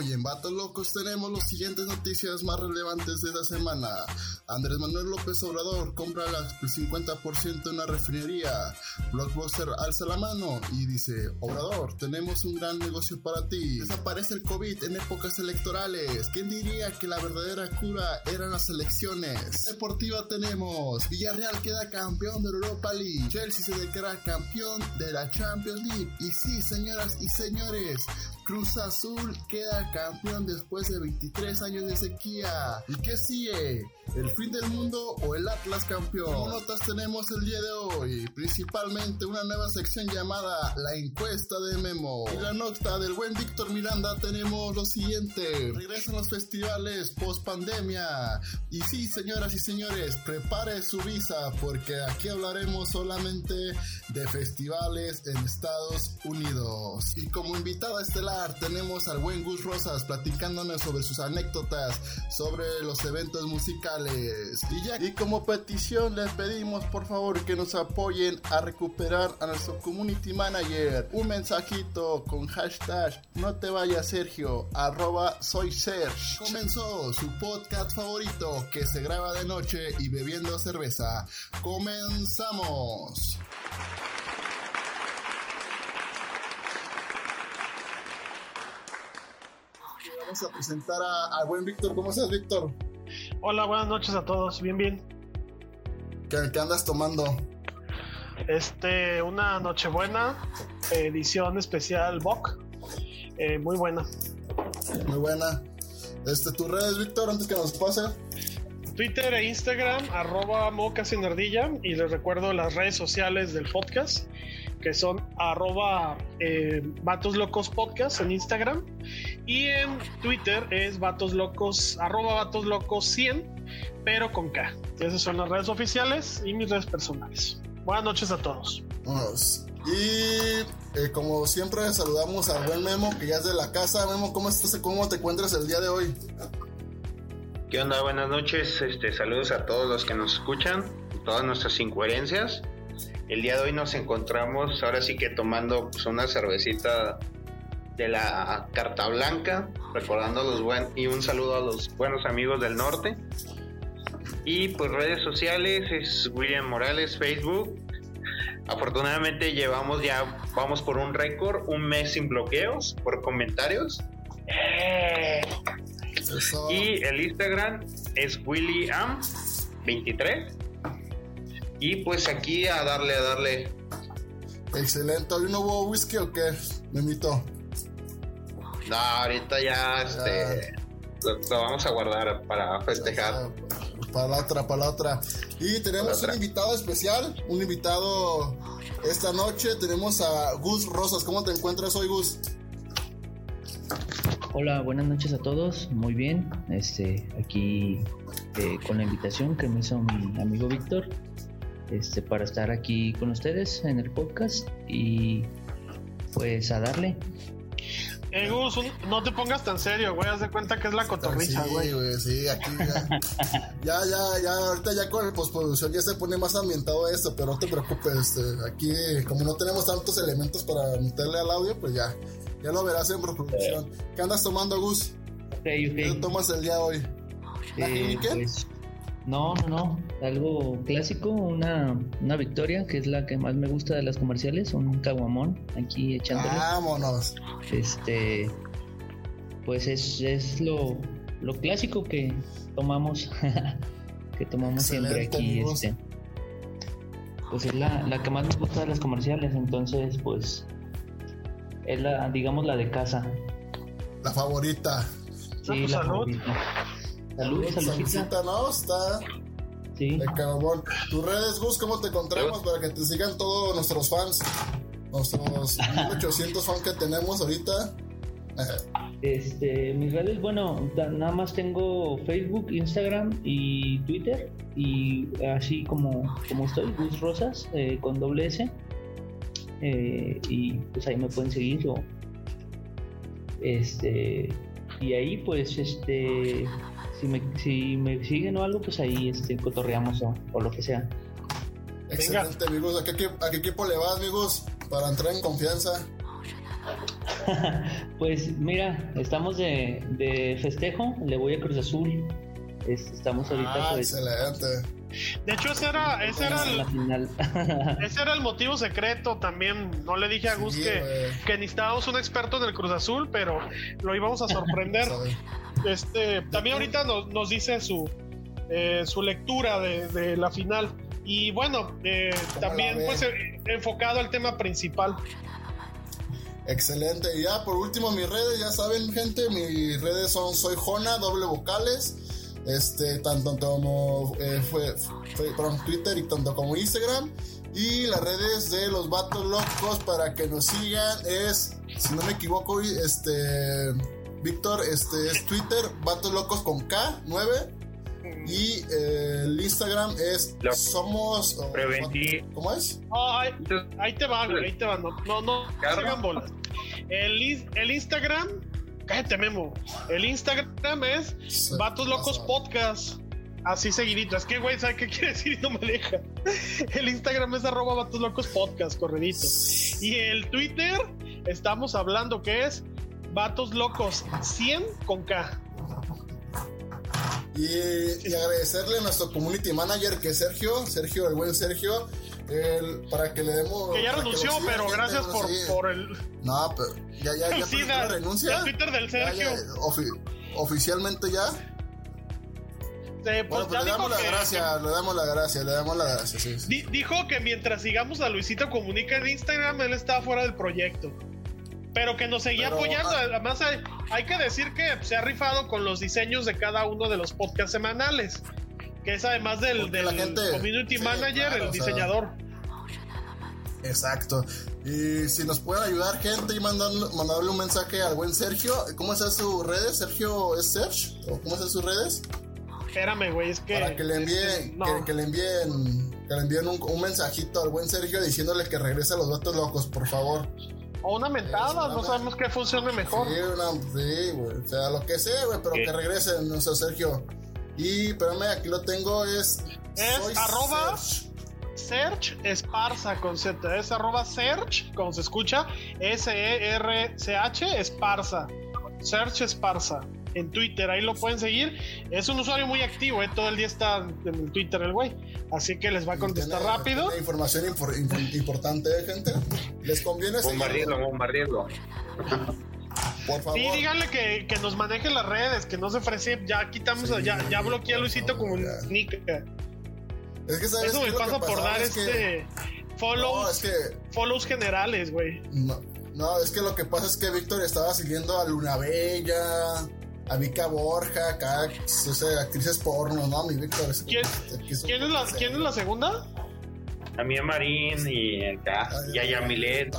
Hoy en Vatos Locos tenemos las siguientes noticias más relevantes de la semana. Andrés Manuel López Obrador compra el 50% en una refinería. Blockbuster alza la mano y dice, Obrador, tenemos un gran negocio para ti. Desaparece el COVID en épocas electorales. ¿Quién diría que la verdadera cura eran las elecciones? Deportiva tenemos, Villarreal queda campeón de Europa League. Chelsea se declara campeón de la Champions League. Y sí, señoras y señores, Cruz Azul queda campeón después de 23 años de sequía. ¿Y qué sigue? ¿El fin del mundo o el Atlas campeón? ¿Qué notas tenemos el día de hoy? Principalmente una nueva sección llamada La encuesta de Memo. Y la nota del buen Víctor Miranda tenemos lo siguiente. Regresan los festivales post pandemia. Y sí, señoras y señores, prepare su visa porque aquí hablaremos solamente de festivales en Estados Unidos. Y como invitada estelar tenemos al buen Gus Rosas platicándonos sobre sus anécdotas sobre los eventos musicales. Y, ya, y como petición les pedimos por favor que nos apoyen a recuperar a nuestro community manager. Un mensajito con hashtag no te vayas Sergio, arroba soy Serge. Comenzó su podcast favorito que se graba de noche y bebiendo cerveza. Comenzamos. Vamos a presentar a, buen Víctor. ¿Cómo estás, Víctor? Hola, buenas noches a todos. Bien, bien. ¿Qué, andas tomando? Este, una Nochebuena, edición especial Bock. Eh, muy buena. Muy buena. Este, tus redes, Víctor, antes que nos pase. Twitter e Instagram, arroba ardilla y les recuerdo las redes sociales del podcast que son arroba eh, Vatos Locos Podcast en Instagram y en Twitter es Vatos Locos, arroba Vatos Locos 100, pero con K. esas son las redes oficiales y mis redes personales. Buenas noches a todos. Y eh, como siempre saludamos al buen Memo que ya es de la casa. Memo, ¿cómo estás? ¿Cómo te encuentras el día de hoy? ¿Qué onda? Buenas noches. Este, saludos a todos los que nos escuchan, todas nuestras incoherencias. El día de hoy nos encontramos ahora sí que tomando pues, una cervecita de la Carta Blanca, recordando los buen y un saludo a los buenos amigos del norte. Y pues redes sociales es William Morales, Facebook. Afortunadamente llevamos ya, vamos por un récord, un mes sin bloqueos por comentarios. Y el Instagram es William23. Y pues aquí a darle, a darle. Excelente. ¿Hoy no hubo whisky o qué? Me invito. No, ahorita ya, este. Lo, vamos a guardar para festejar. Para la otra, para la otra. Y tenemos un invitado especial, un invitado esta noche. Tenemos a Gus Rosas. ¿Cómo te encuentras hoy, Gus? Hola, buenas noches a todos. Muy bien. Este, aquí eh, con la invitación que me hizo mi amigo Víctor este, para estar aquí con ustedes en el podcast y pues a darle. Eh, Gus, no te pongas tan serio, güey. Haz de cuenta que es la cotorriza, güey. Sí, güey, sí, aquí ya. ya, ya, ya, ahorita ya con el postproducción ya se pone más ambientado esto, pero no te preocupes. Este, aquí, como no tenemos tantos elementos para meterle al audio, pues ya, ya lo verás en postproducción. ¿Qué andas tomando, Gus? ¿Qué tomas el día de hoy? ¿La eh, pues, no, no, no. Algo clásico, una, una victoria, que es la que más me gusta de las comerciales, un caguamón aquí echándole. Vámonos. Este, pues es, es lo, lo clásico que tomamos, que tomamos siempre aquí. Este, pues es la, la que más me gusta de las comerciales, entonces pues es la, digamos, la de casa. La favorita. Sí, la favorita. Salud, saludcita, ¿no? Está. Sí. De cabón. Tus redes, Gus, ¿cómo te encontramos para que te sigan todos nuestros fans? Nuestros 1800 fans que tenemos ahorita. Este, mis redes, bueno, nada más tengo Facebook, Instagram y Twitter. Y así como, como estoy, Gus Rosas, eh, con doble S. Eh, y pues ahí me pueden seguir. O, este, y ahí, pues, este si me, si me siguen o algo, pues ahí este, cotorreamos o, lo que sea. Excelente, amigos. ¿A qué, ¿A qué, equipo le vas, amigos? Para entrar en confianza. pues mira, estamos de, festejo, le voy a Cruz Azul. estamos ahorita ah, pues, excelente. De hecho, ese era, ese era, el, ese era el motivo secreto también. No le dije a Gus que, que, necesitábamos un experto en el Cruz Azul, pero lo íbamos a sorprender. este, también ahorita nos, nos dice su, eh, su lectura de, la final. Y bueno, eh, también pues eh, enfocado al tema principal. Excelente. Y ya por último, mis redes, ya saben, gente, mis redes son Soy Jona, doble vocales. Este, tanto como fue, fue, Twitter y tanto como Instagram. Y las redes de los vatos locos para que nos sigan es, si no me equivoco, este Víctor, este es Twitter, vatos locos con K, 9. Y eh, el Instagram es Somos. ¿Cómo es? ahí, te va, güey. Ahí te va. No, no, no hagan bolas. El, el Instagram. Cállate, Memo. El Instagram es Vatos Locos Podcast. Así seguidito. Es que, güey, ¿sabes qué quiere decir? No me deja. El Instagram es arroba Vatos Locos Podcast, corredito. Y el Twitter, estamos hablando que es Vatos Locos 100 con K. Y, agradecerle a nuestro community manager que es Sergio, Sergio, el buen Sergio, para que le demos. Que ya renunció, pero gracias por, por, el. No, pero ya, ya, ya, sí, la, renuncia. El Twitter del Sergio. oficialmente ya. pues bueno, pues le damos la gracia, le damos la gracia, le damos la gracia, sí, Dijo que mientras sigamos a Luisito Comunica en Instagram, él estaba fuera del proyecto pero que nos seguía apoyando. Ah, Además, hay, que decir que se ha rifado con los diseños de cada uno de los podcasts semanales, que es además del, del community manager, el diseñador. Exacto. Y si nos pueden ayudar, gente, y mandarle un mensaje al buen Sergio. ¿Cómo es sus redes? ¿Sergio es Serge? ¿O cómo es sus redes? Espérame, güey, es que. Para que le envíen, que, le envíen, que le envíen un, un, mensajito al buen Sergio diciéndole que regrese a los datos locos, por favor. O una mentada, no sabemos qué funcione mejor. Sí, una, sí, güey. O sea, lo que sea, güey, pero que regresen, no sé, Sergio. Y, espérame, aquí lo tengo, es. Es arroba. Search Esparza con Z. Es arroba Search, como se escucha, S-E-R-C-H Esparza. Search Esparza en Twitter, ahí lo pueden seguir. Es un usuario muy activo, ¿eh? todo el día está en el Twitter el güey. Así que les va a contestar rápido. Tiene información importante, gente. Les conviene Bombardearlo, bombardearlo. Por favor. Sí, díganle que, que, nos maneje las redes, que no se ofrece. Ya quitamos, ya, ya bloqueé a Luisito como un nick. Es que ¿sabes Eso me pasa por dar este follows, follows generales, güey. No, no, es que lo que pasa es que Víctor estaba siguiendo a Luna Bella, a Vika Borja, acá, o sea, actrices porno, ¿no? Mi Víctor. ¿Quién, ¿quién, es la, ¿Quién es la segunda? A Mía Marín y acá, y a Yamilet.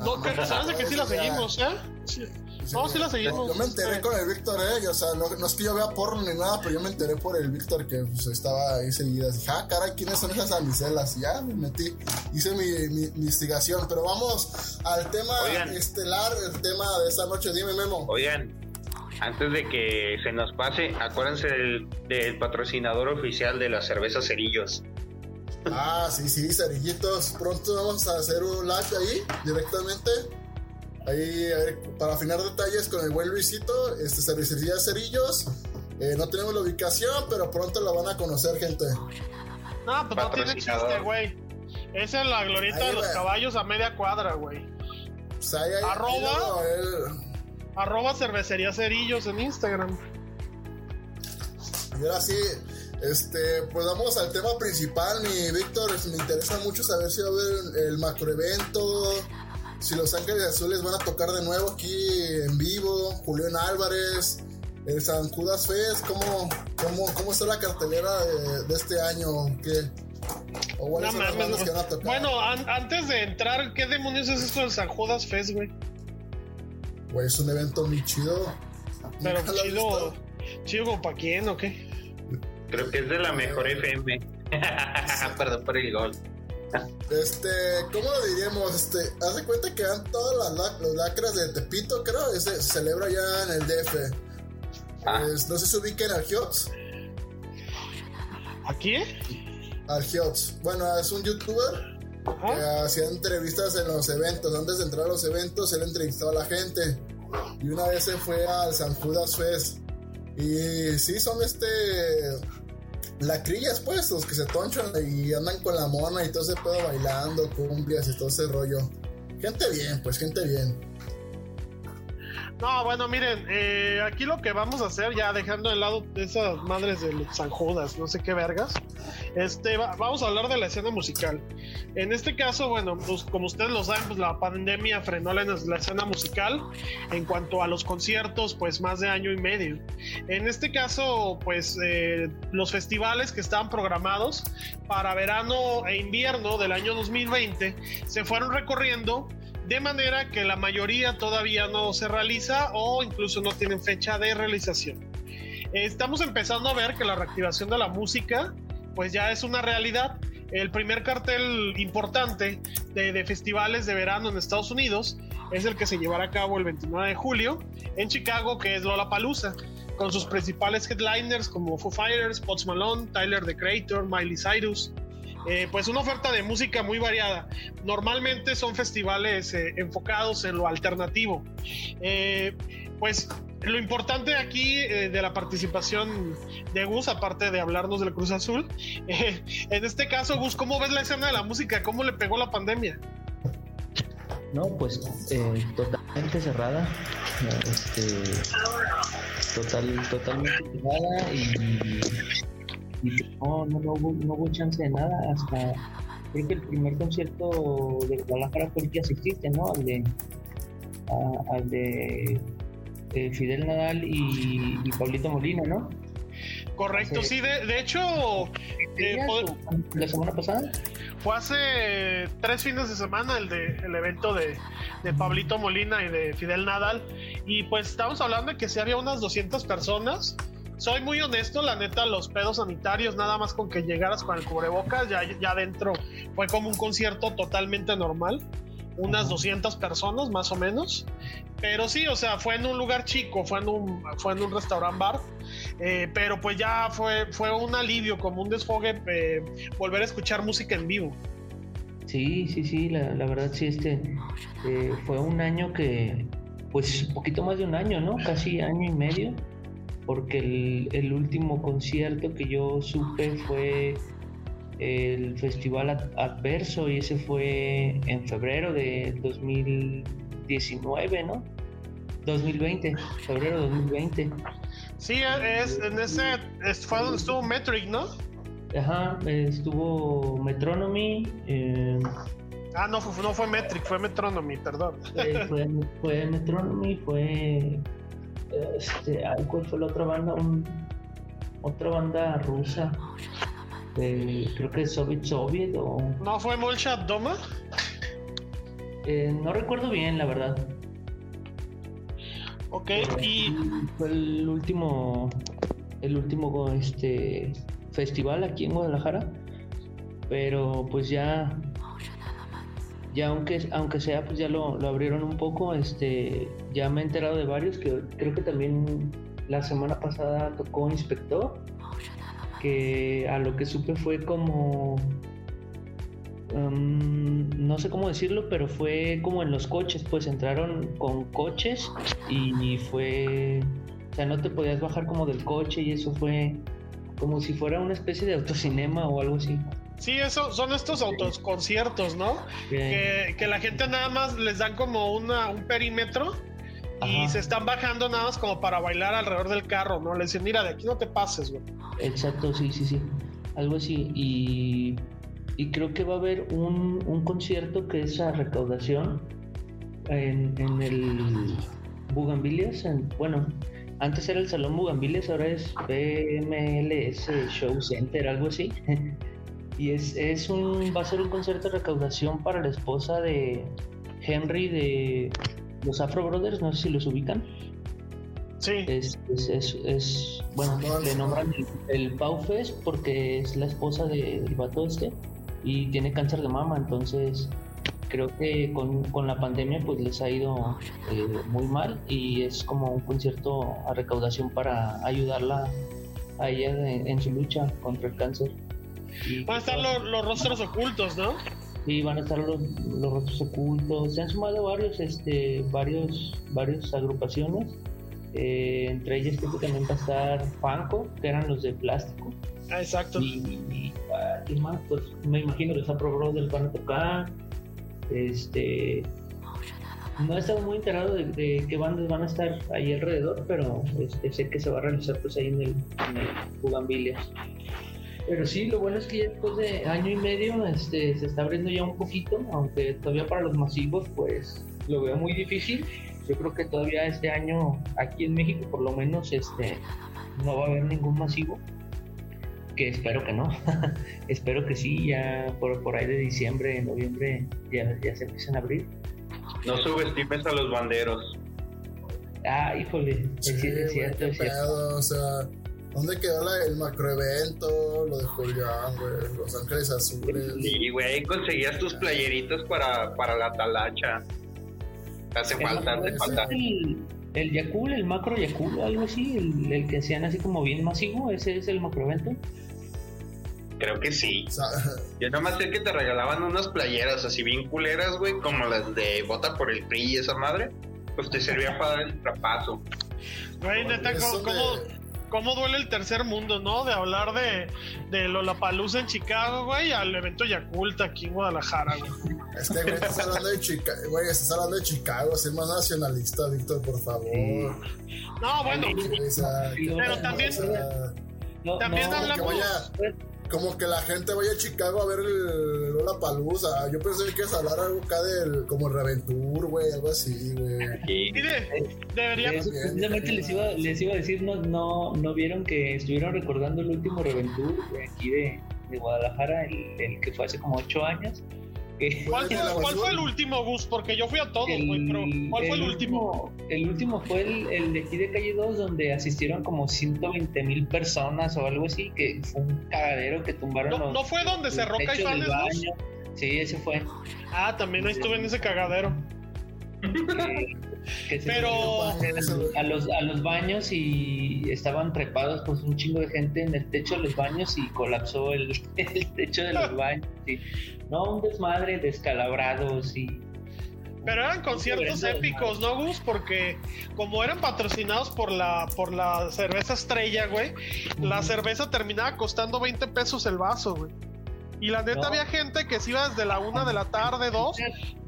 No, pero sabes de que sí la seguimos, ¿eh? Sí. No, sí la seguimos. Yo, me enteré con el Víctor, ¿eh? o sea, no, es que yo vea porno ni nada, pero yo me enteré por el Víctor que pues, estaba ahí seguida. Dije, ah, caray, ¿quiénes son esas amicelas? Y ya me metí, hice mi, mi, investigación. Pero vamos al tema estelar, el tema de esta noche. Dime, Memo. Oigan, antes de que se nos pase, acuérdense del, patrocinador oficial de la cerveza Cerillos. Ah, sí, sí, cerillitos. Pronto vamos a hacer un live ahí directamente. Ahí, a ver, para afinar detalles con el buen Luisito, este cervecería Cerillos. Eh, no tenemos la ubicación, pero pronto la van a conocer, gente. No, pues no tiene chiste, güey. Esa es la glorieta de los caballos a media cuadra, güey. Pues ahí, ahí, Arroba. Arroba cervecería cerillos en Instagram. Y ahora sí, este, pues vamos al tema principal, mi Víctor. Me interesa mucho saber si va a haber el macroevento, si Los Ángeles Azules van a tocar de nuevo aquí en vivo, Julián Álvarez, el San Judas Fest, ¿cómo, cómo, cómo está la cartelera de, este año? ¿Qué? Bueno, antes de entrar, ¿qué demonios es esto del San Judas Fest, güey? Güey, es un evento muy chido. Pero chido, chido para quién o qué? Creo que es de la mejor FM. Perdón por el gol. Este, ¿cómo lo diríamos? Este, haz de cuenta que dan todas las, lacras de Tepito, creo, ese se celebra ya en el DF. Ah. Pues, no sé si ubiquen al Hiots. ¿A quién? Al Hiots. Bueno, es un youtuber hacía entrevistas en los eventos. Antes de entrar a los eventos, él entrevistaba a la gente. Y una vez se fue al San Judas Fest. Y sí, son este. Lacrillas, pues, los que se tonchan y andan con la mona y todo ese pedo bailando, cumplias y todo ese rollo. Gente bien, pues, gente bien. No, bueno, miren, eh, aquí lo que vamos a hacer, ya dejando de lado esas madres de San Judas, no sé qué vergas, este, vamos a hablar de la escena musical. En este caso, bueno, pues, como ustedes lo saben, pues la pandemia frenó la, escena musical. En cuanto a los conciertos, pues más de año y medio. En este caso, pues eh, los festivales que estaban programados para verano e invierno del año 2020 se fueron recorriendo de manera que la mayoría todavía no se realiza o incluso no tienen fecha de realización. Estamos empezando a ver que la reactivación de la música pues ya es una realidad. El primer cartel importante de, festivales de verano en Estados Unidos es el que se llevará a cabo el 29 de julio en Chicago, que es Lollapalooza, con sus principales headliners como Foo Fighters, Post Malone, Tyler the Creator, Miley Cyrus, eh, pues una oferta de música muy variada. Normalmente son festivales eh, enfocados en lo alternativo. Eh, pues lo importante aquí de la participación de Gus, aparte de hablarnos del Cruz Azul, en este caso, Gus, ¿cómo ves la escena de la música? ¿Cómo le pegó la pandemia? No, pues totalmente cerrada. Este, total, totalmente cerrada y y no, no, no, hubo, no hubo chance de nada hasta creo que el primer concierto de Guadalajara fue el que asististe, ¿no? Al de, al de eh, Fidel Nadal y, Pablito Molina, ¿no? Correcto, sí, de, de hecho, eh, la semana pasada. Fue hace tres fines de semana el de el evento de, de, Pablito Molina y de Fidel Nadal. Y pues estamos hablando de que sí había unas 200 personas soy muy honesto, la neta, los pedos sanitarios, nada más con que llegaras con el cubrebocas, ya, ya adentro fue como un concierto totalmente normal, unas 200 personas más o menos, pero sí, o sea, fue en un lugar chico, fue en un, fue en un restaurant bar, eh, pero pues ya fue, fue un alivio, como un desfogue, eh, volver a escuchar música en vivo. Sí, sí, sí, la, la verdad sí, este eh, fue un año que, pues un poquito más de un año, ¿no? Casi año y medio porque el, último concierto que yo supe fue el Festival Adverso y ese fue en febrero de 2019, ¿no? 2020, febrero de 2020. Sí, es, en ese fue donde estuvo Metric, ¿no? Ajá, estuvo Metronomy. Eh, ah, no, fue, no fue Metric, fue Metronomy, perdón. Eh, fue, fue Metronomy, fue este, ¿cuál fue la otra banda? otra banda rusa. creo que es Soviet Soviet o. ¿No fue Molchat Doma? Eh, no recuerdo bien, la verdad. Ok, y. Fue el último. El último este festival aquí en Guadalajara. Pero pues ya ya aunque, aunque sea, pues ya lo, abrieron un poco, este, ya me he enterado de varios, que creo que también la semana pasada tocó Inspector, que a lo que supe fue como, um, no sé cómo decirlo, pero fue como en los coches, pues entraron con coches y fue, o sea, no te podías bajar como del coche y eso fue como si fuera una especie de autocinema o algo así. Sí, eso son estos autoconciertos, ¿no? Que, la gente nada más les dan como una, un perímetro y se están bajando nada más como para bailar alrededor del carro, ¿no? Le dicen, mira, de aquí no te pases, güey. Exacto, sí, sí, sí. Algo así. Y, y creo que va a haber un, un concierto que es a recaudación en, en el Bugambilias. bueno, antes era el Salón Bugambilias, ahora es BMLS Show Center, algo así. Y es, es un, va a ser un concierto de recaudación para la esposa de Henry de los Afro Brothers, no sé si los ubican. Sí. Es, es, es, bueno, le nombran el, Pau Fest porque es la esposa del vato este y tiene cáncer de mama, entonces creo que con, con la pandemia pues les ha ido eh, muy mal y es como un concierto a recaudación para ayudarla a ella en su lucha contra el cáncer. Van a estar los, rostros ocultos, ¿no? y van a estar los, los rostros ocultos. Se han sumado varios, este, varios, varias agrupaciones. Eh, entre ellas creo que también va a estar Fanco, que eran los de plástico. Ah, exacto. Y, ah, más, pues me imagino que los Pro Brothers van a tocar. Este. No he estado muy enterado de, qué bandas van a estar ahí alrededor, pero este, sé que se va a realizar pues ahí en el, en el pero sí, lo bueno es que ya después de año y medio este, se está abriendo ya un poquito, aunque todavía para los masivos pues lo veo muy difícil. Yo creo que todavía este año aquí en México por lo menos este, no va a haber ningún masivo. Que espero que no. espero que sí, ya por, por ahí de diciembre, noviembre ya, ya se empiecen a abrir. No subestimes a los banderos. Ah, híjole, sí, es, cierto, es cierto. o sea, ¿Dónde quedó la, el macroevento? Lo de Julián, güey. Los Ángeles Azules. Sí, güey. Conseguías tus playeritos para, para la talacha. Hace falta, hace falta. El, el Yakul, el macro Yakul, algo así. El, el, que hacían así como bien masivo. Ese es el macroevento. Creo que sí. Yo nomás sé que te regalaban unas playeras así bien culeras, güey, como las de Bota por el PRI y esa madre. Pues te servía para dar el trapazo. Güey, neta, ¿cómo, cómo duele el tercer mundo, ¿no? De hablar de, de Lollapalooza en Chicago, güey, al evento Yakult aquí en Guadalajara, güey. Es que, güey, estás hablando de Chicago, güey, estás hablando de Chicago, ser más nacionalista, Víctor, por favor. No, bueno, pero también, también hablamos como que la gente vaya a Chicago a ver el Lola Palusa. Yo pensé que ibas a hablar algo acá del como Reventur, güey, algo así, güey. deberíamos. Precisamente les iba, les iba a decir, no, no, no vieron que estuvieron recordando el último Reventur de aquí de, de Guadalajara, el, el que fue hace como ocho años. ¿Cuál, fue, el último, Gus? Porque yo fui a todos, güey, pero ¿cuál fue el último? El último fue el, de aquí de Calle 2, donde asistieron como 120 mil personas o algo así, que fue un cagadero que tumbaron. ¿No, ¿no fue donde y sales Sí, ese fue. Ah, también ahí estuve en ese cagadero. Pero a los, a los baños y estaban trepados pues un chingo de gente en el techo de los baños y colapsó el, el techo de los baños y, no un desmadre descalabrados y pero eran conciertos épicos, ¿no, Gus? Porque como eran patrocinados por la, por la cerveza estrella, güey, la cerveza terminaba costando 20 pesos el vaso, güey. Y la neta había gente que se iba desde la una de la tarde, dos,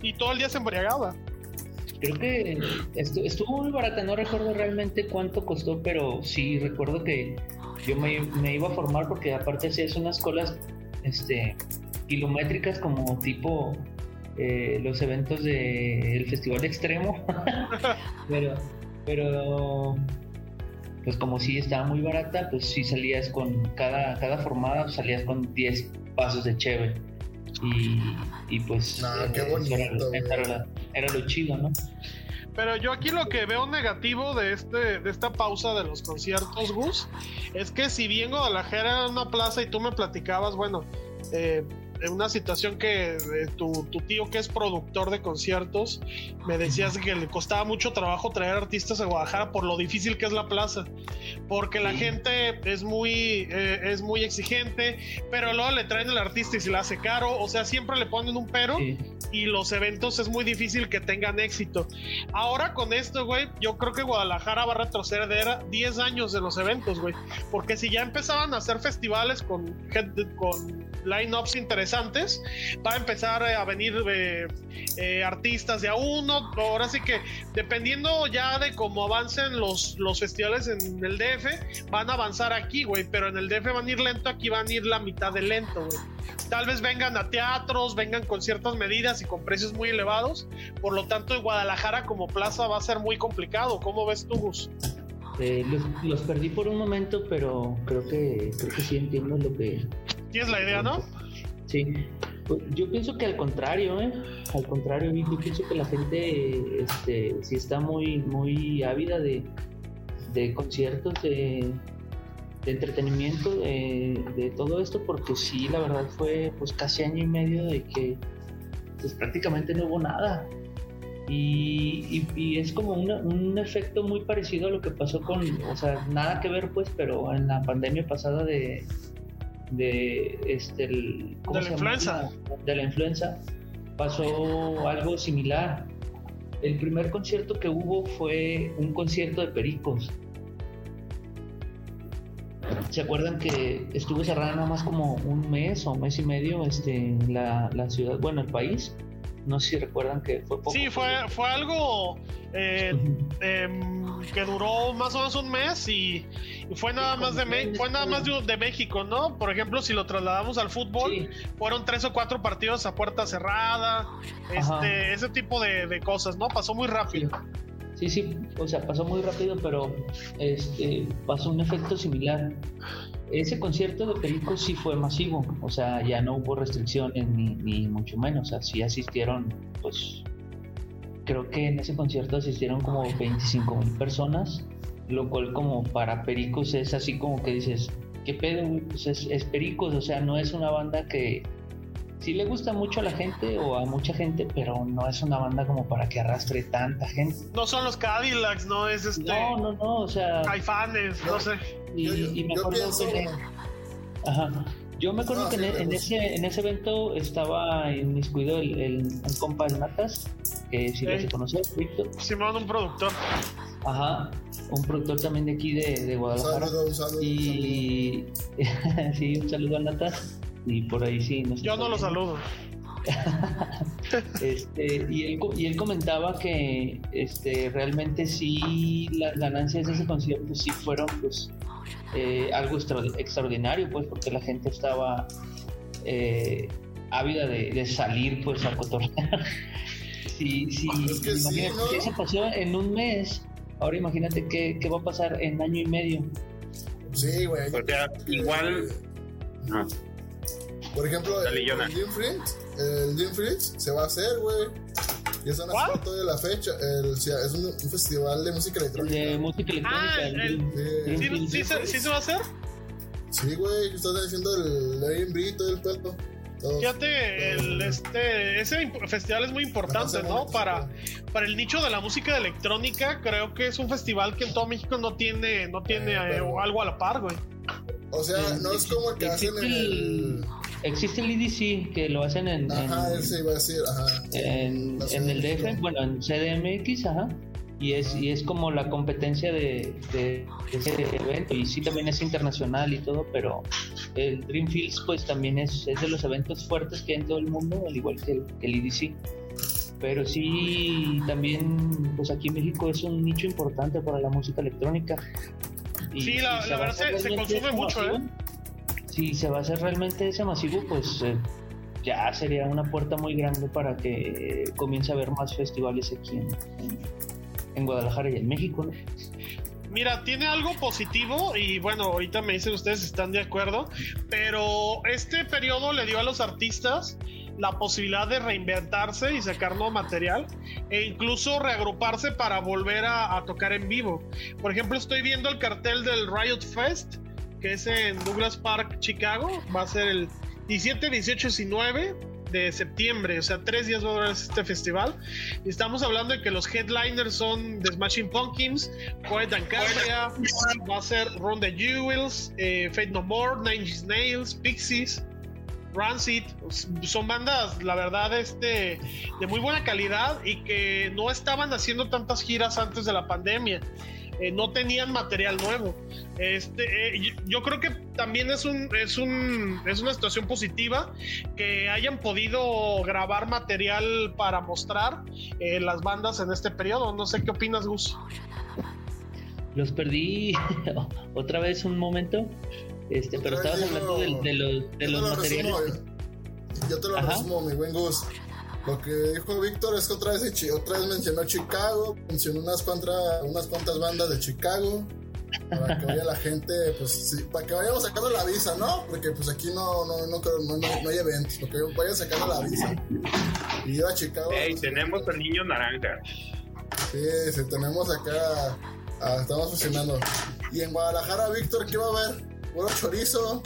y todo el día se embriagaba creo que estuvo muy barata, no recuerdo realmente cuánto costó, pero sí recuerdo que yo me, iba a formar porque aparte hacías unas colas este, kilométricas como tipo eh, los eventos del Festival Extremo, pero, pero pues como sí estaba muy barata, pues sí salías con cada, cada formada, salías con 10 pasos de cheve. Y, pues qué eh, era, lo chido, ¿no? Pero yo aquí lo que veo negativo de este de esta pausa de los conciertos, Gus, es que si bien Guadalajara era una plaza y tú me platicabas, bueno, eh, en una situación que eh, tu, tío que es productor de conciertos me decías que le costaba mucho trabajo traer artistas a Guadalajara por lo difícil que es la plaza porque la gente es muy eh, es muy exigente pero luego le traen el artista y se le hace caro o sea siempre le ponen un pero y los eventos es muy difícil que tengan éxito. Ahora con esto güey yo creo que Guadalajara va a retroceder 10 años de los eventos güey porque si ya empezaban a hacer festivales con con line-ups interesantes, va a empezar a venir eh, eh, artistas de a uno. Ahora sí que, dependiendo ya de cómo avancen los, los festivales en el DF, van a avanzar aquí, güey. Pero en el DF van a ir lento, aquí van a ir la mitad de lento, güey. Tal vez vengan a teatros, vengan con ciertas medidas y con precios muy elevados. Por lo tanto, en Guadalajara como plaza va a ser muy complicado. ¿Cómo ves tú, Gus? Eh, los, perdí por un momento, pero creo que creo que sí entiendo lo que. Tienes la idea, ¿no? Sí. Pues, yo pienso que al contrario, ¿eh? Al contrario, yo pienso que la gente este, sí está muy, muy ávida de, conciertos, de, entretenimiento, de, todo esto, porque sí, la verdad fue pues casi año y medio de que pues prácticamente no hubo nada. Y, es como un efecto muy parecido a lo que pasó con, o sea, nada que ver pues, pero en la pandemia pasada de, de este de la influenza de la influenza pasó algo similar. El primer concierto que hubo fue un concierto de Pericos. ¿Se acuerdan que estuvo cerrada nada más como un mes o mes y medio este, la, la ciudad, bueno, el país? No sé si recuerdan que fue poco. Sí, fue, fue algo eh, que duró más o menos un mes y, fue nada más de fue nada más de, México, ¿no? Por ejemplo, si lo trasladamos al fútbol, fueron tres o cuatro partidos a puerta cerrada, este, ese tipo de, cosas, ¿no? Pasó muy rápido. Sí, sí, o sea, pasó muy rápido, pero este, pasó un efecto similar ese concierto de Perico sí fue masivo, o sea, ya no hubo restricciones ni, mucho menos, o sea, sí asistieron, pues creo que en ese concierto asistieron como 25 mil personas, lo cual como para Pericos es así como que dices, ¿qué pedo? Pues es, es Pericos, o sea, no es una banda que sí le gusta mucho a la gente o a mucha gente, pero no es una banda como para que arrastre tanta gente. No son los Cadillacs, no es este. No, no, no, o sea. Hay fans, no, sé. Y, me acuerdo que. Ajá. Yo me acuerdo que en, ese, en ese evento estaba inmiscuido el, el, el compa de Natas, que si lo se conoce, Víctor. Simón, un productor. Ajá, un productor también de aquí de, de Guadalajara. Un saludo, un saludo, y... sí, un saludo a Natas y por ahí sí. No Yo no lo saludo. este, y, él, y él comentaba que este, realmente sí las ganancias de ese concierto sí fueron pues eh, algo extraordinario pues porque la gente estaba eh, ávida de, salir pues a cotorrear. Sí, sí, imagínate que eso pasó en un mes ahora imagínate qué, qué va a pasar en año y medio. Sí güey. Igual por ejemplo, el, el Dream el se va a hacer, güey. Y eso no es de la fecha. El, es un, festival de música electrónica. De música electrónica. Ah, el, sí, sí, se va a hacer? Sí, güey. Estás diciendo el Airbnb y todo el pedo. Fíjate, el, este, ese festival es muy importante, ¿no? Para, para el nicho de la música electrónica, creo que es un festival que en todo México no tiene, no tiene eh, algo a la par, güey. O sea, no es como el que hacen en el... Existe el EDC que lo hacen en. Ajá, él se iba a decir, ajá. En, en el DF, bueno, en CDMX, ajá. Y es, y es como la competencia de, de, ese evento. Y sí, también es internacional y todo, pero el Dreamfields, pues también es, es de los eventos fuertes que hay en todo el mundo, al igual que el, el EDC pero sí también pues aquí en México es un nicho importante para la música electrónica sí la, la verdad se, se, consume mucho ¿eh? Si se va a hacer realmente ese masivo, pues eh, ya sería una puerta muy grande para que comience a haber más festivales aquí en, Guadalajara y en México. Mira, tiene algo positivo y bueno, ahorita me dicen ustedes si están de acuerdo, pero este periodo le dio a los artistas la posibilidad de reinventarse y sacar nuevo material e incluso reagruparse para volver a, a, tocar en vivo. Por ejemplo, estoy viendo el cartel del Riot Fest que es en Douglas Park, Chicago. Va a ser el 17, 18, 19 de septiembre, o sea, tres días va a durar este festival. Y estamos hablando de que los headliners son The Smashing Pumpkins, Poet and Cambria, va a ser Ron the Jewels, eh, Fate No More, Nine Inch Nails, Pixies. Rancid son bandas, la verdad, este, de muy buena calidad y que no estaban haciendo tantas giras antes de la pandemia. Eh, no tenían material nuevo. Este, eh, yo, creo que también es un, es un es una situación positiva que hayan podido grabar material para mostrar eh, las bandas en este periodo. No sé qué opinas, Gus. Los perdí otra vez un momento, este, pero estabas hablando de, los, de los materiales. yo te lo resumo, mi buen Gus. Lo que dijo Víctor es que otra vez, otra vez mencionó Chicago, mencionó unas, contra, unas cuantas bandas de Chicago, para que vaya la gente, pues para que vayamos sacando la visa, ¿no? Porque pues aquí no, no, no, no, no hay eventos, porque vayan sacando la visa. Y yo a Chicago. Hey, tenemos el niño naranja. Sí, sí, tenemos acá, ah, estamos funcionando. Y en Guadalajara, Víctor, ¿qué va a haber? Puro chorizo.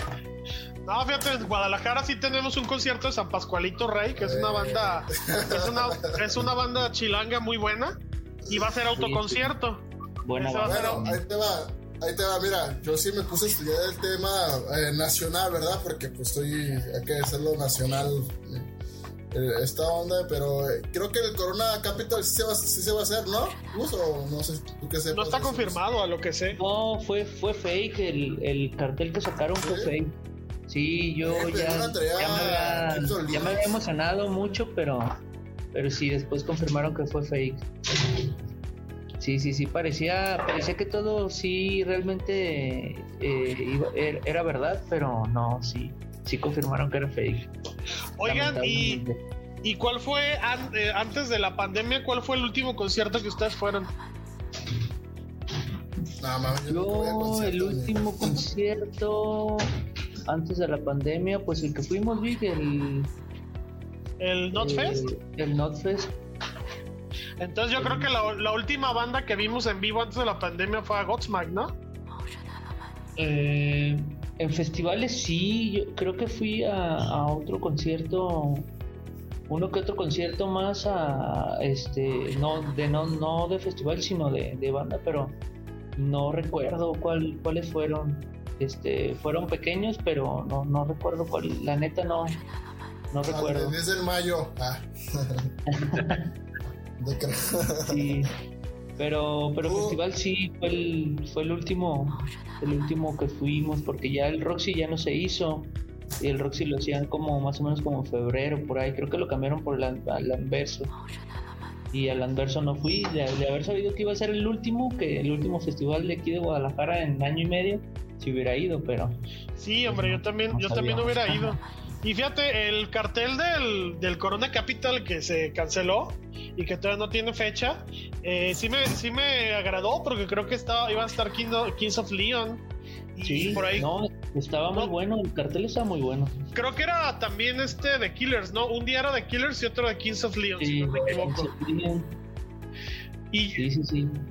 No, fíjate, en Guadalajara sí tenemos un concierto de San Pascualito Rey, que es una banda, es una, es una banda chilanga muy buena, y va a ser autoconcierto. Bueno, ahí te va, ahí te va, mira, yo sí me puse a estudiar el tema eh, nacional, ¿verdad? Porque pues estoy, hay que hacerlo nacional. eh, esta onda, pero eh, creo que el Corona Capital sí se va, sí se va a hacer, ¿no? O no sé, tú qué No está confirmado a lo que sé. No, fue, fue fake, el, el cartel que sacaron fue fake. Sí, yo ya, ya, me ya, me había, emocionado mucho, pero, pero sí, después confirmaron que fue fake. Sí, sí, sí, parecía, parecía que todo sí realmente eh, er, era verdad, pero no, sí, sí confirmaron que era fake. Oigan, y, ¿y cuál fue eh, antes de la pandemia? ¿Cuál fue el último concierto que ustedes fueron? yo, el último concierto antes de la pandemia, pues el que fuimos, vi el. ¿El Notfest? El, Notfest. Entonces yo creo que la, última banda que vimos en vivo antes de la pandemia fue a Godsmack, ¿no? Eh, en festivales sí, yo creo que fui a, otro concierto, uno que otro concierto más a este, no de no, no de festival sino de, banda, pero no recuerdo cuál, cuáles fueron. Este, fueron pequeños, pero no, no recuerdo cuál, la neta no, no recuerdo. Desde el mayo. Ah. sí. Pero, pero festival sí fue el, fue el último, el último que fuimos, porque ya el Roxy ya no se hizo. Y el Roxy lo hacían como más o menos como en febrero, por ahí. Creo que lo cambiaron por el, al Anverso. Y al Anverso no fui. De, haber sabido que iba a ser el último, que el último festival de aquí de Guadalajara en año y medio, si hubiera ido, pero. Sí, hombre, yo también, yo también hubiera ido. Y fíjate, el cartel del, del, Corona Capital que se canceló y que todavía no tiene fecha, eh, sí, me, sí me agradó porque creo que estaba, iba a estar Kings of Leon. Y sí, por ahí. No, estaba muy bueno, el cartel estaba muy bueno. Creo que era también este de Killers, ¿no? Un día era de Killers y otro de Kings of Leon, si no me equivoco. Y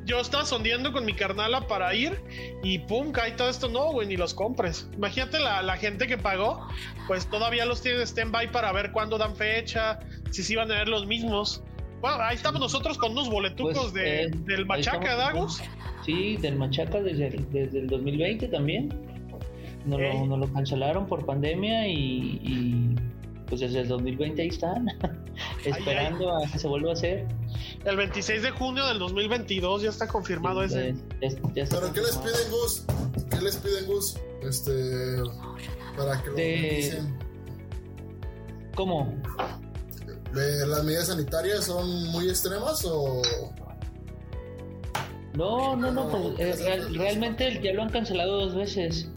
yo estaba sondeando con mi carnala para ir y pum, cae todo esto. No, güey, ni los compres. Imagínate la, gente que pagó, pues todavía los tienen stand-by para ver cuándo dan fecha, si se iban a ver los mismos. Bueno, ahí estamos nosotros con unos boletucos pues, de, eh, del Machaca, Dagos. Sí, del Machaca desde el, desde el 2020 también. Nos, lo, lo, cancelaron por pandemia y, pues desde el 2020 ahí están, esperando a que se vuelva a hacer. El 26 de junio del 2022 ya está confirmado ese. ¿Pero qué les piden, Gus? ¿Qué les piden, Gus? Este. Para que lo dicen. ¿Cómo? ¿Las medidas sanitarias son muy extremas o.? No, no, no, pues, eh, realmente ya lo han cancelado dos veces.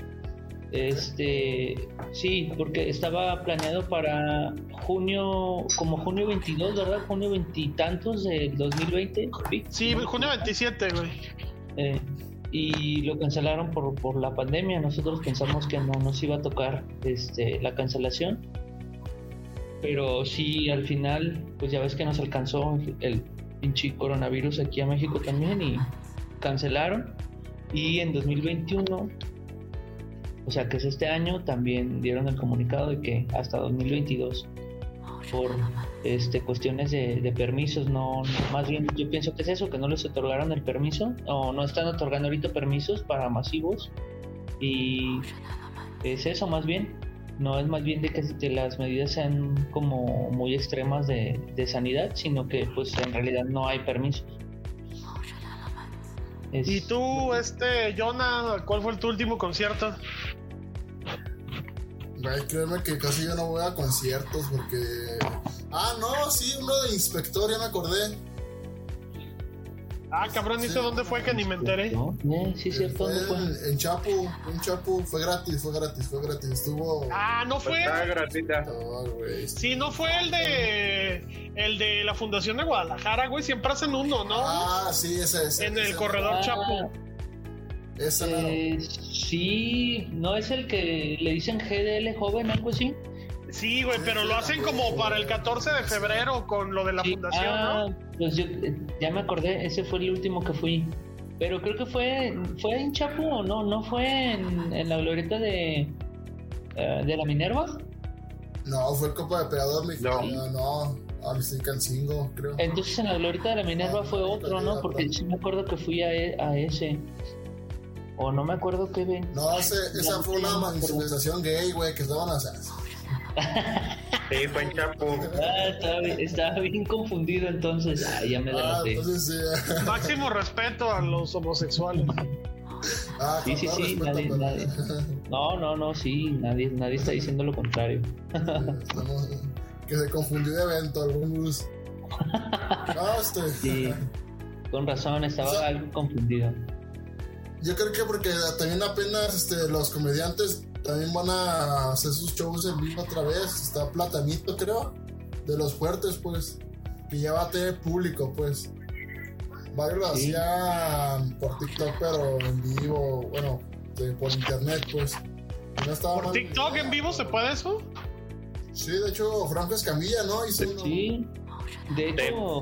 Este, sí, porque estaba planeado para junio, como junio 22, ¿verdad? Junio veintitantos del 2020. Sí, junio 27, güey. Eh, y lo cancelaron por, por la pandemia. Nosotros pensamos que no nos iba a tocar este, la cancelación. Pero sí, al final, pues ya ves que nos alcanzó el pinche coronavirus aquí a México también y cancelaron. Y en 2021 o sea que es este año, también dieron el comunicado de que hasta 2022 por este cuestiones de, permisos, no, más bien yo pienso que es eso, que no les otorgaron el permiso o no están otorgando ahorita permisos para masivos y es eso más bien, no es más bien de que las medidas sean como muy extremas de, de sanidad, sino que pues en realidad no hay permisos. ¿Y tú, este, Jonah, cuál fue tu último concierto? Ay, créeme que casi yo no voy a conciertos porque. Ah, no, sí, uno de inspector, ya me acordé. Ah, cabrón, ¿y dónde fue que ni me enteré? No, sí, cierto, fue, fue? En, Chapu, en Chapu, fue gratis, fue gratis, fue gratis, estuvo... Ah, ¿no fue? Está gratuita. sí, no fue el de... El de la Fundación de Guadalajara, güey, siempre hacen uno, ¿no? Ah, sí, ese, es. En el corredor Chapu. Eh, sí, ¿no es el que le dicen GDL joven, algo así? Sí, güey, pero lo hacen como para el 14 de febrero con lo de la fundación, ah, Pues yo eh, ya me acordé, ese fue el último que fui. Pero creo que fue fue en Chapu o no, no fue en, la glorieta de, eh, de la Minerva. No, fue el Copa de Operador No, no, no. Cancingo, creo. Entonces en la glorieta de la Minerva ah, fue otro, ¿no? Porque sí me acuerdo que fui a, e, a ese. O no me acuerdo qué ven. No, esa fue una manifestación gay, güey, que estaban haciendo. Sí, fue en Chapo. Ah, estaba, bien, confundido entonces. Ah, ya me ah, delaté. Máximo respeto a los homosexuales. Ah, sí, sí, sí, nadie, nadie. No, no, no, sí, nadie, nadie está diciendo lo contrario. que se confundió de evento, algún bus. No, este. Sí, con razón, estaba algo confundido. Yo creo que porque también apenas este, los comediantes también van a hacer sus shows en vivo otra vez. Está Platanito, creo, de los fuertes, pues, que ya va a tener público, pues. Varios lo hacían por TikTok, pero en vivo, bueno, por internet, pues. ¿Por TikTok en vivo se puede eso? Sí, de hecho, Franco Escamilla, ¿no? Hizo sí. De hecho,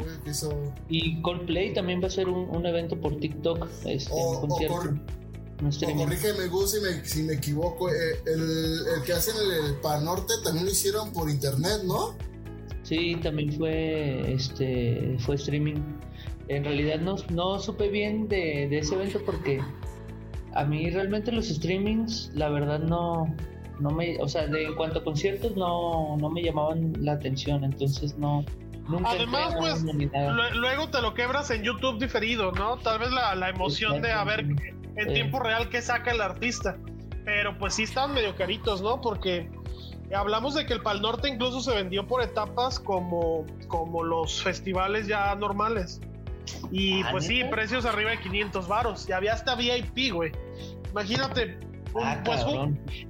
y Coldplay también va a ser un, evento por TikTok, este, o, concierto. O corrígeme, Gus, si me, si me equivoco. Eh, el, que hacen el, el Pan Norte también lo hicieron por internet, ¿no? Sí, también fue este fue streaming. En realidad no, no supe bien de, de ese evento porque a mí realmente los streamings, la verdad no, no me, o sea, de en cuanto a conciertos no, no me llamaban la atención, entonces no, Además, pues, luego te lo quebras en YouTube diferido, ¿no? Tal vez la, la emoción de a ver en tiempo real qué saca el artista. Pero pues sí están medio caritos, ¿no? Porque hablamos de que el Pal Norte incluso se vendió por etapas como, como los festivales ya normales. Y ah, pues sí, precios arriba de 500 varos. Y había hasta VIP, güey. Imagínate. Ah, pues,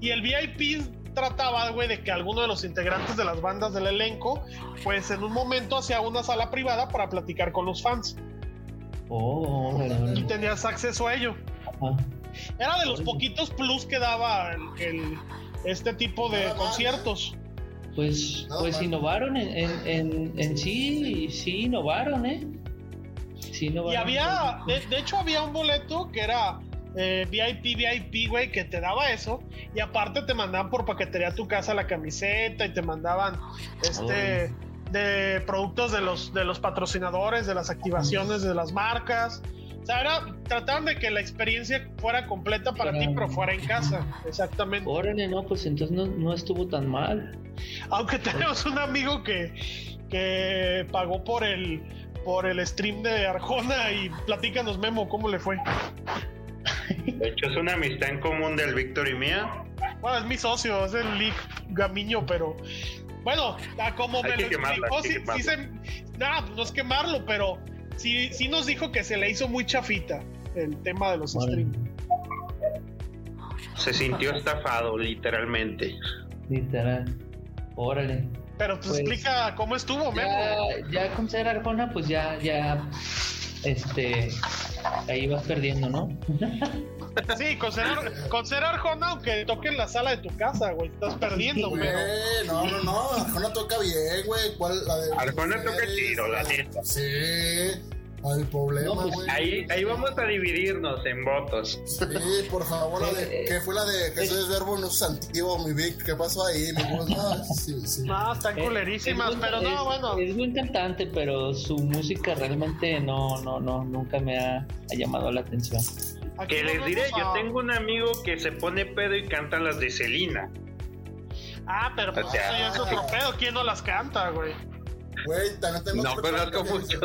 y el VIP trataba, güey, de que alguno de los integrantes de las bandas del elenco, pues en un momento hacía una sala privada para platicar con los fans. Oh, y tenías acceso a ello. Era de los poquitos plus que daba el, este tipo de conciertos. Pues, pues innovaron en, en, sí, sí innovaron, ¿eh? Sí innovaron. Y había, de, hecho había un boleto que era eh, VIP, VIP, güey, que te daba eso. Y aparte te mandaban por paquetería a tu casa la camiseta y te mandaban este de productos de los, de los patrocinadores, de las activaciones de las marcas. O sea, era, trataban de que la experiencia fuera completa para ti, pero fuera en casa. Exactamente. Órale, no, pues entonces no, no estuvo tan mal. Aunque tenemos un amigo que, que pagó por el por el stream de Arjona y platícanos Memo cómo le fue. De hecho, es una amistad en común del Víctor y mía. Bueno, es mi socio, es el Lick Gamiño, pero bueno, como me lo explicó, sí, se, no es quemarlo, pero sí, sí nos dijo que se le hizo muy chafita el tema de los streams. Se sintió estafado, literalmente. Literal. Órale. Pero pues, explica cómo estuvo, ya, Ya con ser Arjona, pues ya, ya, este, ahí vas perdiendo, ¿no? Sí, con ser, con ser Arjona, aunque toque en la sala de tu casa, güey, estás perdiendo, güey. No, no, no, Arjona toca bien, güey. ¿Cuál, la de Arjona toca chido, la neta. Sí. Al problema, pues, güey. ahí, ahí vamos a dividirnos en votos. Sí, por favor, la de, ¿qué fue la de Jesús es verbo no sustantivo, mi Vic? ¿Qué pasó ahí? Mi voz, no, sí, sí. No, están culerísimas, pero no, bueno. Es buen cantante, pero su música realmente no, no, no, nunca me ha, ha llamado la atención. Que les diré, yo tengo un amigo que se pone pedo y canta las de Celina. Ah, pero pues eso ya es otro pedo. ¿Quién no las canta, güey? Güey, también tengo No, pero es como yo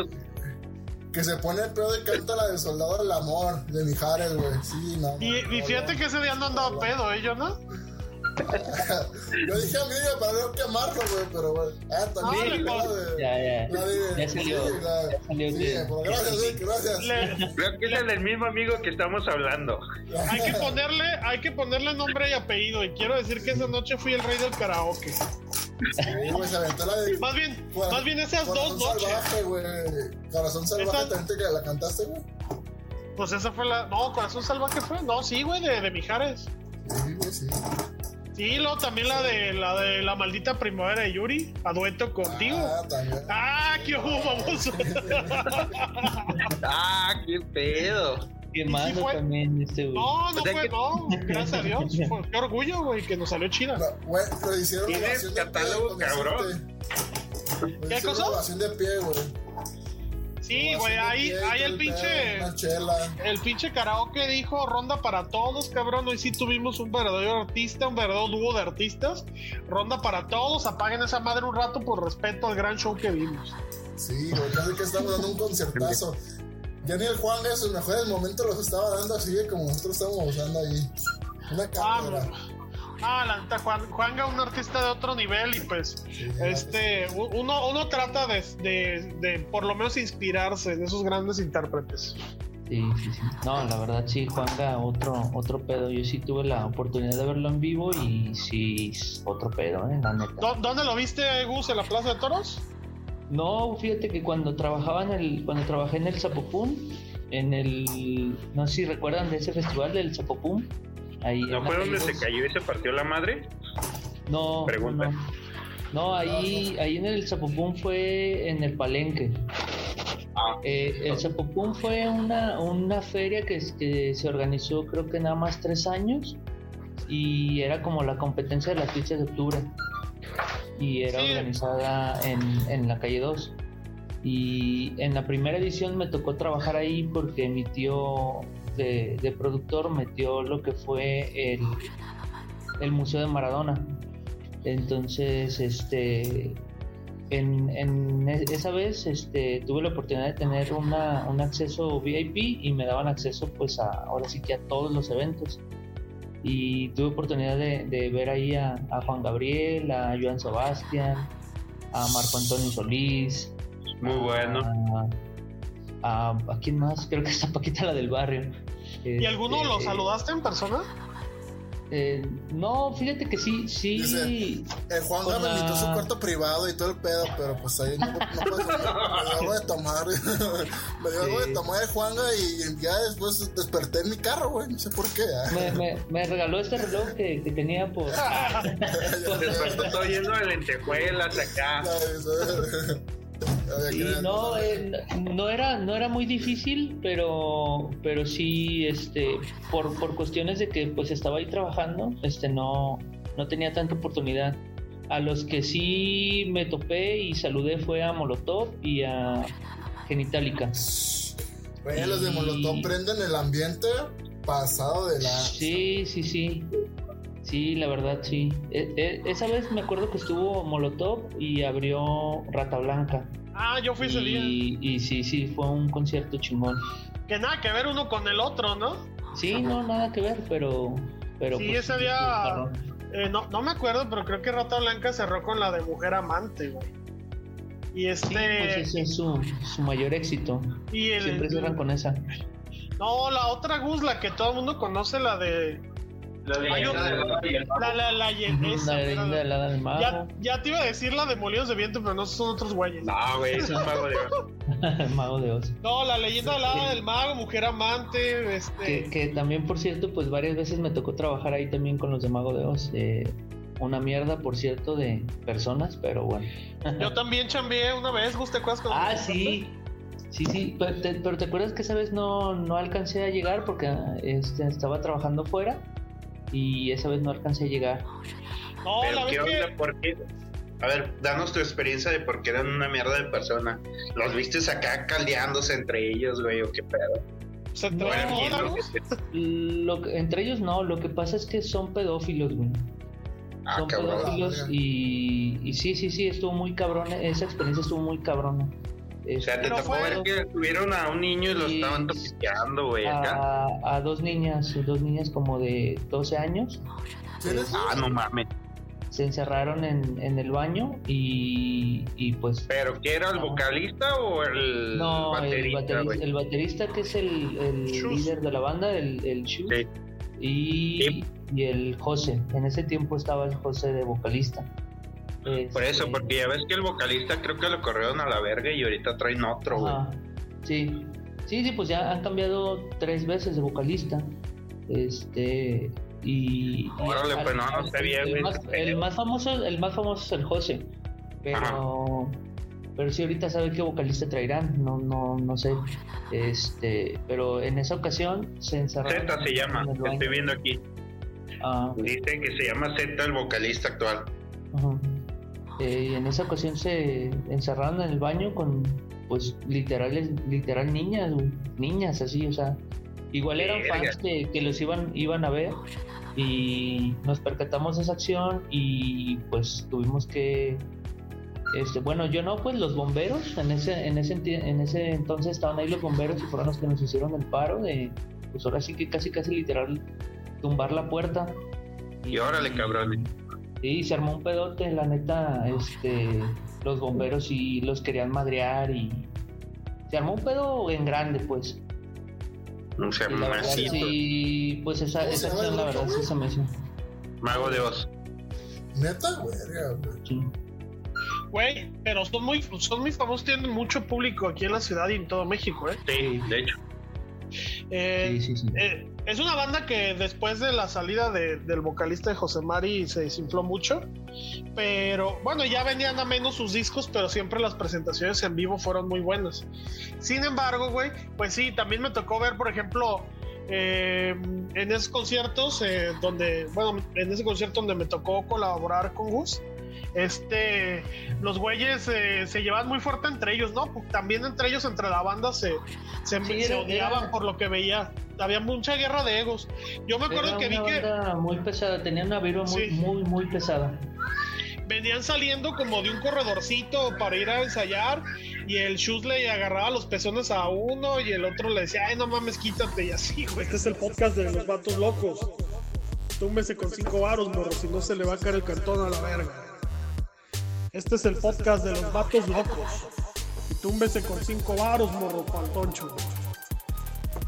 que se pone el pedo y canta la del soldado del amor de Mijares, güey. Sí, no. Y, fíjate que ese día no andaba pedo, ¿eh? Yo no. Yo dije a Miriam para no quemarlo, güey, pero güey. Ah, también. Ah, de, ya, ya. La de, ya salió. Sí, la, ya salió sí, que, gracias, Vic, gracias. Creo que es el del mismo amigo que estamos hablando. hay que ponerle, hay que ponerle nombre y apellido. Y quiero decir que esa noche fui el rey del karaoke. Más bien, más bien esas dos noches. salvaje, güey. Corazón salvaje también te la cantaste, güey. Pues esa fue la. No, Corazón salvaje fue. No, sí, güey, de, de Mijares. Sí, güey, sí. Sí, luego también la de la de la maldita primavera de Yuri, a dueto contigo. Ah, también. Ah, qué vamos. ah, qué pedo. Quemando también este güey. No, no fue, no, gracias a Dios. Fue, qué orgullo, güey, que nos salió chida. Güey, lo hicieron ¿Tienes catálogo, cabrón? ¿Qué cosa? Grabación de pie, güey. Sí, güey, ahí, ahí el pinche. El pinche karaoke dijo ronda para todos, cabrón. Hoy sí tuvimos un verdadero artista, un verdadero dúo de artistas. Ronda para todos, apaguen esa madre un rato por respeto al gran show que vimos. Sí, güey, casi que estamos dando un concertazo. Ya ni el Juan en sus mejores momentos los estaba dando así como nosotros estábamos usando ahí. Una cámara. Ah, la neta, Juan, Juanga, un artista de otro nivel y pues este uno, uno trata de, de, de, por lo menos inspirarse en esos grandes intérpretes. Sí, sí, sí. No, la verdad sí, Juanga, otro, otro pedo. Yo sí tuve la oportunidad de verlo en vivo y sí, otro pedo, ¿eh? La neta. ¿Dónde lo viste, Gus? ¿En la Plaza de Toros? No, fíjate que cuando trabajaba en el, cuando trabajé en el Zapopum, en el, no sé si recuerdan de ese festival del Zapopum, ¿No fue donde se cayó y se partió la madre? No. Pregunta. No, ahí, ahí en el Zapopum fue en el Palenque. Ah. Eh, el Zapopum fue una, una feria que, se organizó creo que nada más tres años y era como la competencia de las fichas de octubre y era organizada en, en la calle 2 y en la primera edición me tocó trabajar ahí porque mi tío de, productor metió lo que fue el, el, Museo de Maradona. Entonces, este, en, en, esa vez este, tuve la oportunidad de tener una, un acceso VIP y me daban acceso pues a, ahora sí que a todos los eventos. Y tuve oportunidad de, ver ahí a, Juan Gabriel, a Joan Sebastián, a Marco Antonio Solís. Muy bueno a, a quién más, creo que es a Paquita la del barrio. ¿Y alguno lo este, saludaste en persona? Eh, no, fíjate que sí, sí. el eh, Juan me invitó a su cuarto privado y todo el pedo, pero pues ahí no, no puedo, me dio algo de tomar. me dio algo de tomar el Juanga y ya después desperté en mi carro, güey. No sé por qué. Me, me, me, regaló este reloj que, que tenía por. despertó todo lleno de lentejuelas acá no, eh, no, era, no era muy difícil, pero, pero sí, este, por, por cuestiones de que pues estaba ahí trabajando, este, no, no tenía tanta oportunidad. A los que sí me topé y saludé fue a Molotov y a Genitalica. los de Molotov prenden el ambiente pasado de la. Sí, sí, sí. Sí, la verdad, sí. E, e, esa vez me acuerdo que estuvo Molotov y abrió Rata Blanca. Ah, yo fui ese día. Y sí, sí, fue un concierto chingón. Que nada que ver uno con el otro, ¿no? Sí, no, nada que ver, pero. pero sí, pues, ese día. Eh, no, no me acuerdo, pero creo que Rata Blanca cerró con la de Mujer Amante, güey. Y este. Sí, pues ese es su, su mayor éxito. Y el, Siempre cierran con esa. No, la otra Gus, la que todo el mundo conoce, la de la leyenda de la, la, la, leyenda la del mago. Ya, ya, te iba a decir la de Molinos de Viento, pero no son otros güeyes. No, güey, es Mago de Oz. mago de Oz. No, la leyenda de la del mago, mujer amante. Este... Que, que, también, por cierto, pues varias veces me tocó trabajar ahí también con los de Mago de Oz. Eh, una mierda, por cierto, de personas, pero bueno. Yo también chambeé una vez, ¿te acuerdas? Con ah, sí. Sí, sí, pero te, pero te, acuerdas que esa vez no, no alcancé a llegar porque este, estaba trabajando fuera y esa vez no alcancé a llegar. No, Pero ¿qué onda? ¿Por qué? A ver, danos tu experiencia de por qué eran una mierda de persona. ¿Los viste acá caldeándose entre ellos, güey, o qué pedo? ¿Se lo entre ellos no, lo que pasa es que son pedófilos, güey. Ah, son pedófilos y, y sí, sí, sí, estuvo muy cabrón. Esa experiencia estuvo muy cabrona. O sea, te tocó ver que tuvieron a un niño y lo estaban toqueteando, güey. A, a, dos niñas, dos niñas como de 12 años. Ah, no mames. Se encerraron en, en el baño y, y, pues. ¿Pero qué era el vocalista o el no, baterista? El, el baterista que es el, el líder de la banda, el, el Sí. Y, y el José. En ese tiempo estaba el José de vocalista. Por eso, este, porque ya ves que el vocalista creo que lo corrieron a la verga y ahorita traen otro, güey. Sí, sí, sí, pues ya han cambiado tres veces de vocalista. Este y, Órale, pues no, no sé bien, el, más, el más famoso, el más famoso es el José, pero pero sí ahorita sabe qué vocalista traerán, no, no, no sé. Este, pero en esa ocasión se encerraron. Z se llama, estoy viendo aquí. Ah. Dice que se llama Z el vocalista actual. Ajá. Eh, en esa ocasión se encerraron en el baño con pues literal, literal niñas, niñas así, o sea, igual eran fans que, que los iban, iban a ver y nos percatamos de esa acción y pues tuvimos que este, bueno, yo no, pues los bomberos, en ese, en ese, en ese entonces estaban ahí los bomberos y fueron los que nos hicieron el paro de, pues ahora sí que casi, casi literal, tumbar la puerta. Y, órale, cabrón. Sí, se armó un pedote, la neta, este, los bomberos y los querían madrear y se armó un pedo en grande, pues. No se armó Sí, pues esa, esa acción, la verdad, sí se me hizo. Mago de Oz. Neta, güey. Sí. Güey, pero son muy, son muy famosos, tienen mucho público aquí en la ciudad y en todo México, ¿eh? Sí, de hecho. Eh, sí, sí, eh, es una banda que después de la salida del vocalista de José Mari se desinfló mucho, pero bueno, ya venían a menos sus discos, pero siempre las presentaciones en vivo fueron muy buenas. Sin embargo, güey, pues sí, también me tocó ver, por ejemplo, eh, en esos conciertos donde, bueno, en ese concierto donde me tocó colaborar con Gus, este, los güeyes eh, se llevan muy fuerte entre ellos, ¿no? También entre ellos, entre la banda, se, se, odiaban por lo que veía. Había mucha guerra de egos. Yo me acuerdo que vi que. Muy pesada, tenía una vibra muy, muy, muy pesada. Venían saliendo como de un corredorcito para ir a ensayar y el Shoes le agarraba los pezones a uno y el otro le decía, ay, no mames, quítate y así, güey. Este es el podcast de los vatos locos. Túmbese con cinco varos, morro, si no se le va a caer el cartón a la verga. Este es el podcast de los vatos locos. Y túmbese con cinco varos, morro pantoncho.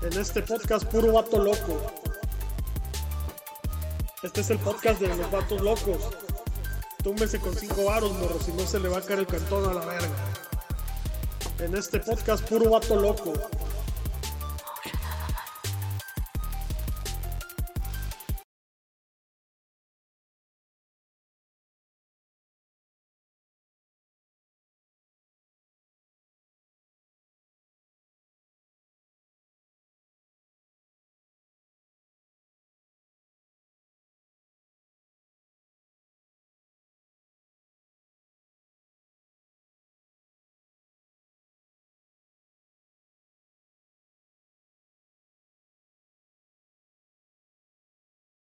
En este podcast, puro vato loco. Este es el podcast de los vatos locos. Túmbese con cinco varos, morro, si no se le va a caer el cantón a la verga. En este podcast, puro vato loco.